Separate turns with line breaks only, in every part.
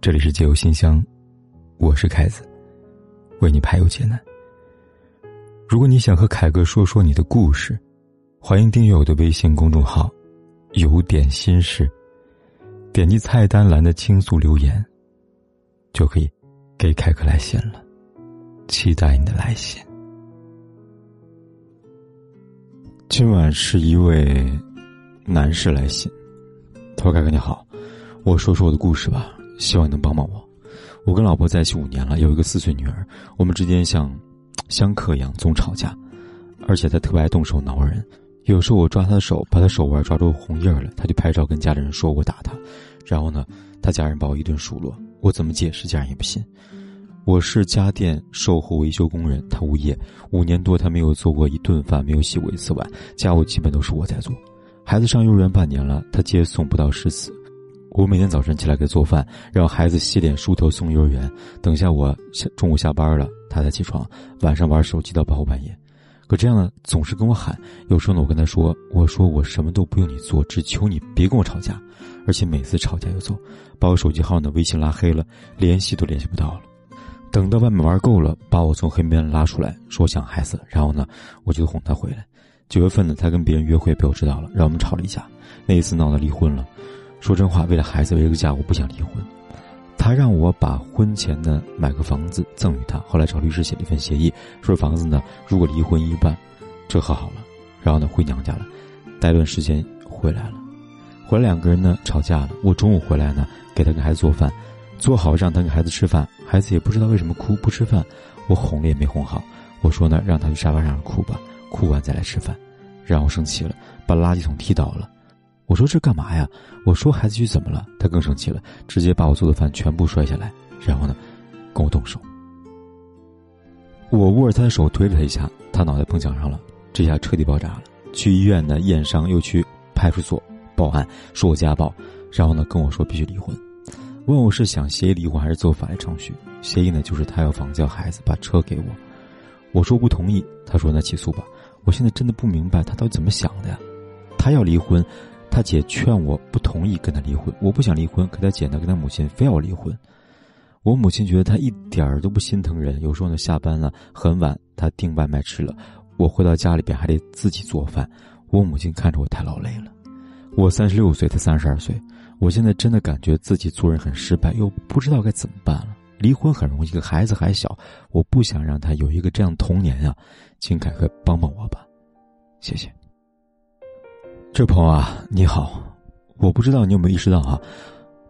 这里是解忧信箱，我是凯子，为你排忧解难。如果你想和凯哥说说你的故事，欢迎订阅我的微信公众号“有点心事”，点击菜单栏的倾诉留言，就可以给凯哥来信了。期待你的来信。今晚是一位男士来信，他说：“凯哥你好，我说说我的故事吧。”希望你能帮帮我。我跟老婆在一起五年了，有一个四岁女儿。我们之间像相克一样，总吵架，而且她特别爱动手挠人。有时候我抓她的手，把她手腕抓住红印儿了，她就拍照跟家里人说我打她。然后呢，她家人把我一顿数落。我怎么解释，家人也不信。我是家电售后维修工人，她无业，五年多她没有做过一顿饭，没有洗过一次碗，家务基本都是我在做。孩子上幼儿园半年了，她接送不到十次。我每天早晨起来给做饭，让孩子洗脸梳头送幼儿园。等下我下中午下班了，他才起床。晚上玩手机到后半夜，可这样呢总是跟我喊。有时候呢我跟他说：“我说我什么都不用你做，只求你别跟我吵架。”而且每次吵架就走，把我手机号呢微信拉黑了，联系都联系不到了。等到外面玩够了，把我从黑名单拉出来，说想孩子。然后呢我就哄他回来。九月份呢他跟别人约会被我知道了，让我们吵了一架。那一次闹得离婚了。说真话，为了孩子，为了家，我不想离婚。他让我把婚前呢买个房子赠与他，后来找律师写了一份协议，说房子呢如果离婚一半，这和好了。然后呢回娘家了，待段时间回来了，回来两个人呢吵架了。我中午回来呢给他给孩子做饭，做好让他给孩子吃饭，孩子也不知道为什么哭不吃饭，我哄了也没哄好。我说呢让他去沙发上哭吧，哭完再来吃饭，然后生气了，把垃圾桶踢倒了。我说这干嘛呀？我说孩子去怎么了？他更生气了，直接把我做的饭全部摔下来，然后呢，跟我动手。我握着他的手推了他一下，他脑袋碰墙上了，这下彻底爆炸了。去医院呢验伤，又去派出所报案，说我家暴，然后呢跟我说必须离婚，问我是想协议离婚还是走法律程序？协议呢就是他要房子要孩子，把车给我。我说不同意，他说那起诉吧。我现在真的不明白他到底怎么想的呀？他要离婚。他姐劝我不同意跟他离婚，我不想离婚，可他姐呢跟他母亲非要离婚。我母亲觉得他一点儿都不心疼人，有时候呢下班了很晚，他订外卖吃了，我回到家里边还得自己做饭。我母亲看着我太劳累了。我三十六岁，他三十二岁，我现在真的感觉自己做人很失败，又不知道该怎么办了。离婚很容易，个孩子还小，我不想让他有一个这样童年啊，请凯哥帮帮我吧，谢谢。这朋友啊，你好，我不知道你有没有意识到啊，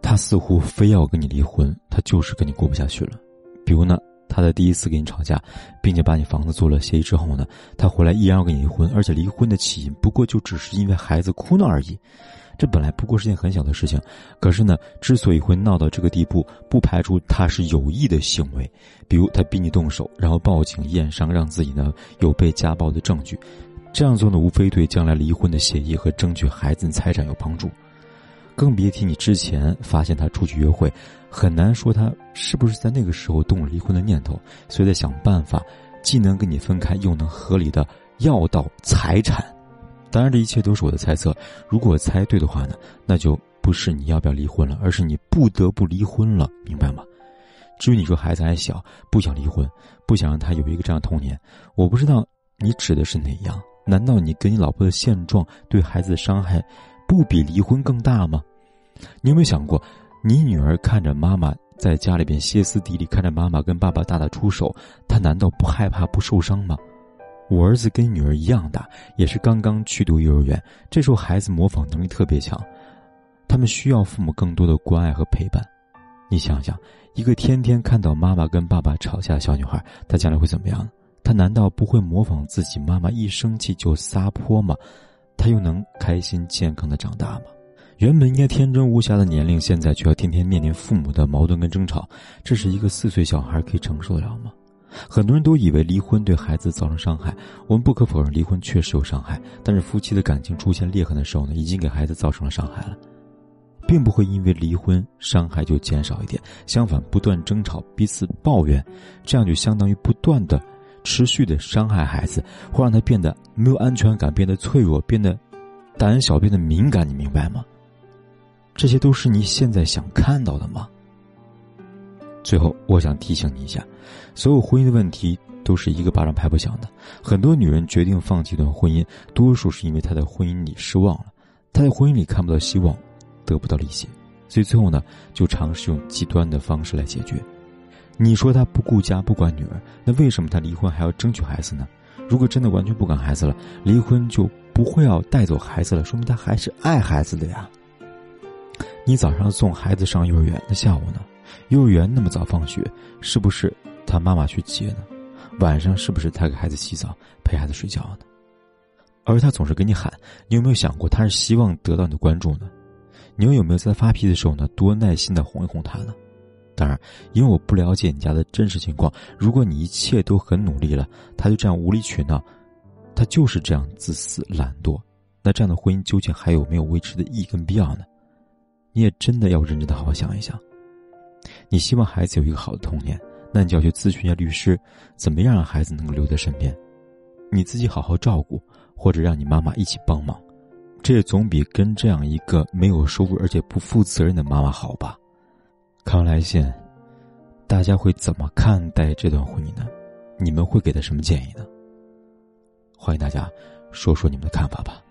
他似乎非要跟你离婚，他就是跟你过不下去了。比如呢，他在第一次跟你吵架，并且把你房子做了协议之后呢，他回来依然要跟你离婚，而且离婚的起因不过就只是因为孩子哭闹而已。这本来不过是件很小的事情，可是呢，之所以会闹到这个地步，不排除他是有意的行为，比如他逼你动手，然后报警验伤，让自己呢有被家暴的证据。这样做呢，无非对将来离婚的协议和争取孩子财产有帮助，更别提你之前发现他出去约会，很难说他是不是在那个时候动了离婚的念头，所以在想办法，既能跟你分开，又能合理的要到财产。当然，这一切都是我的猜测。如果猜对的话呢，那就不是你要不要离婚了，而是你不得不离婚了，明白吗？至于你说孩子还小，不想离婚，不想让他有一个这样的童年，我不知道你指的是哪样。难道你跟你老婆的现状对孩子的伤害，不比离婚更大吗？你有没有想过，你女儿看着妈妈在家里边歇斯底里，看着妈妈跟爸爸大打出手，她难道不害怕、不受伤吗？我儿子跟女儿一样大，也是刚刚去读幼儿园，这时候孩子模仿能力特别强，他们需要父母更多的关爱和陪伴。你想想，一个天天看到妈妈跟爸爸吵架的小女孩，她将来会怎么样？他难道不会模仿自己妈妈一生气就撒泼吗？他又能开心健康的长大吗？原本应该天真无瑕的年龄，现在却要天天面临父母的矛盾跟争吵，这是一个四岁小孩可以承受得了吗？很多人都以为离婚对孩子造成伤害，我们不可否认离婚确实有伤害，但是夫妻的感情出现裂痕的时候呢，已经给孩子造成了伤害了，并不会因为离婚伤害就减少一点，相反，不断争吵彼此抱怨，这样就相当于不断的。持续的伤害孩子，会让他变得没有安全感，变得脆弱，变得胆小，变得敏感。你明白吗？这些都是你现在想看到的吗？最后，我想提醒你一下，所有婚姻的问题都是一个巴掌拍不响的。很多女人决定放弃一段婚姻，多数是因为她在婚姻里失望了，她在婚姻里看不到希望，得不到理解，所以最后呢，就尝试用极端的方式来解决。你说他不顾家不管女儿，那为什么他离婚还要争取孩子呢？如果真的完全不管孩子了，离婚就不会要带走孩子了，说明他还是爱孩子的呀。你早上送孩子上幼儿园，那下午呢？幼儿园那么早放学，是不是他妈妈去接呢？晚上是不是他给孩子洗澡、陪孩子睡觉呢？而他总是跟你喊，你有没有想过他是希望得到你的关注呢？你又有没有在他发脾气的时候呢，多耐心的哄一哄他呢？当然，因为我不了解你家的真实情况。如果你一切都很努力了，他就这样无理取闹，他就是这样自私懒惰，那这样的婚姻究竟还有没有维持的意义跟必要呢？你也真的要认真的好好想一想。你希望孩子有一个好的童年，那你就要去咨询一下律师，怎么样让孩子能够留在身边？你自己好好照顾，或者让你妈妈一起帮忙，这也总比跟这样一个没有收入而且不负责任的妈妈好吧？看完来信，大家会怎么看待这段婚姻呢？你们会给他什么建议呢？欢迎大家说说你们的看法吧。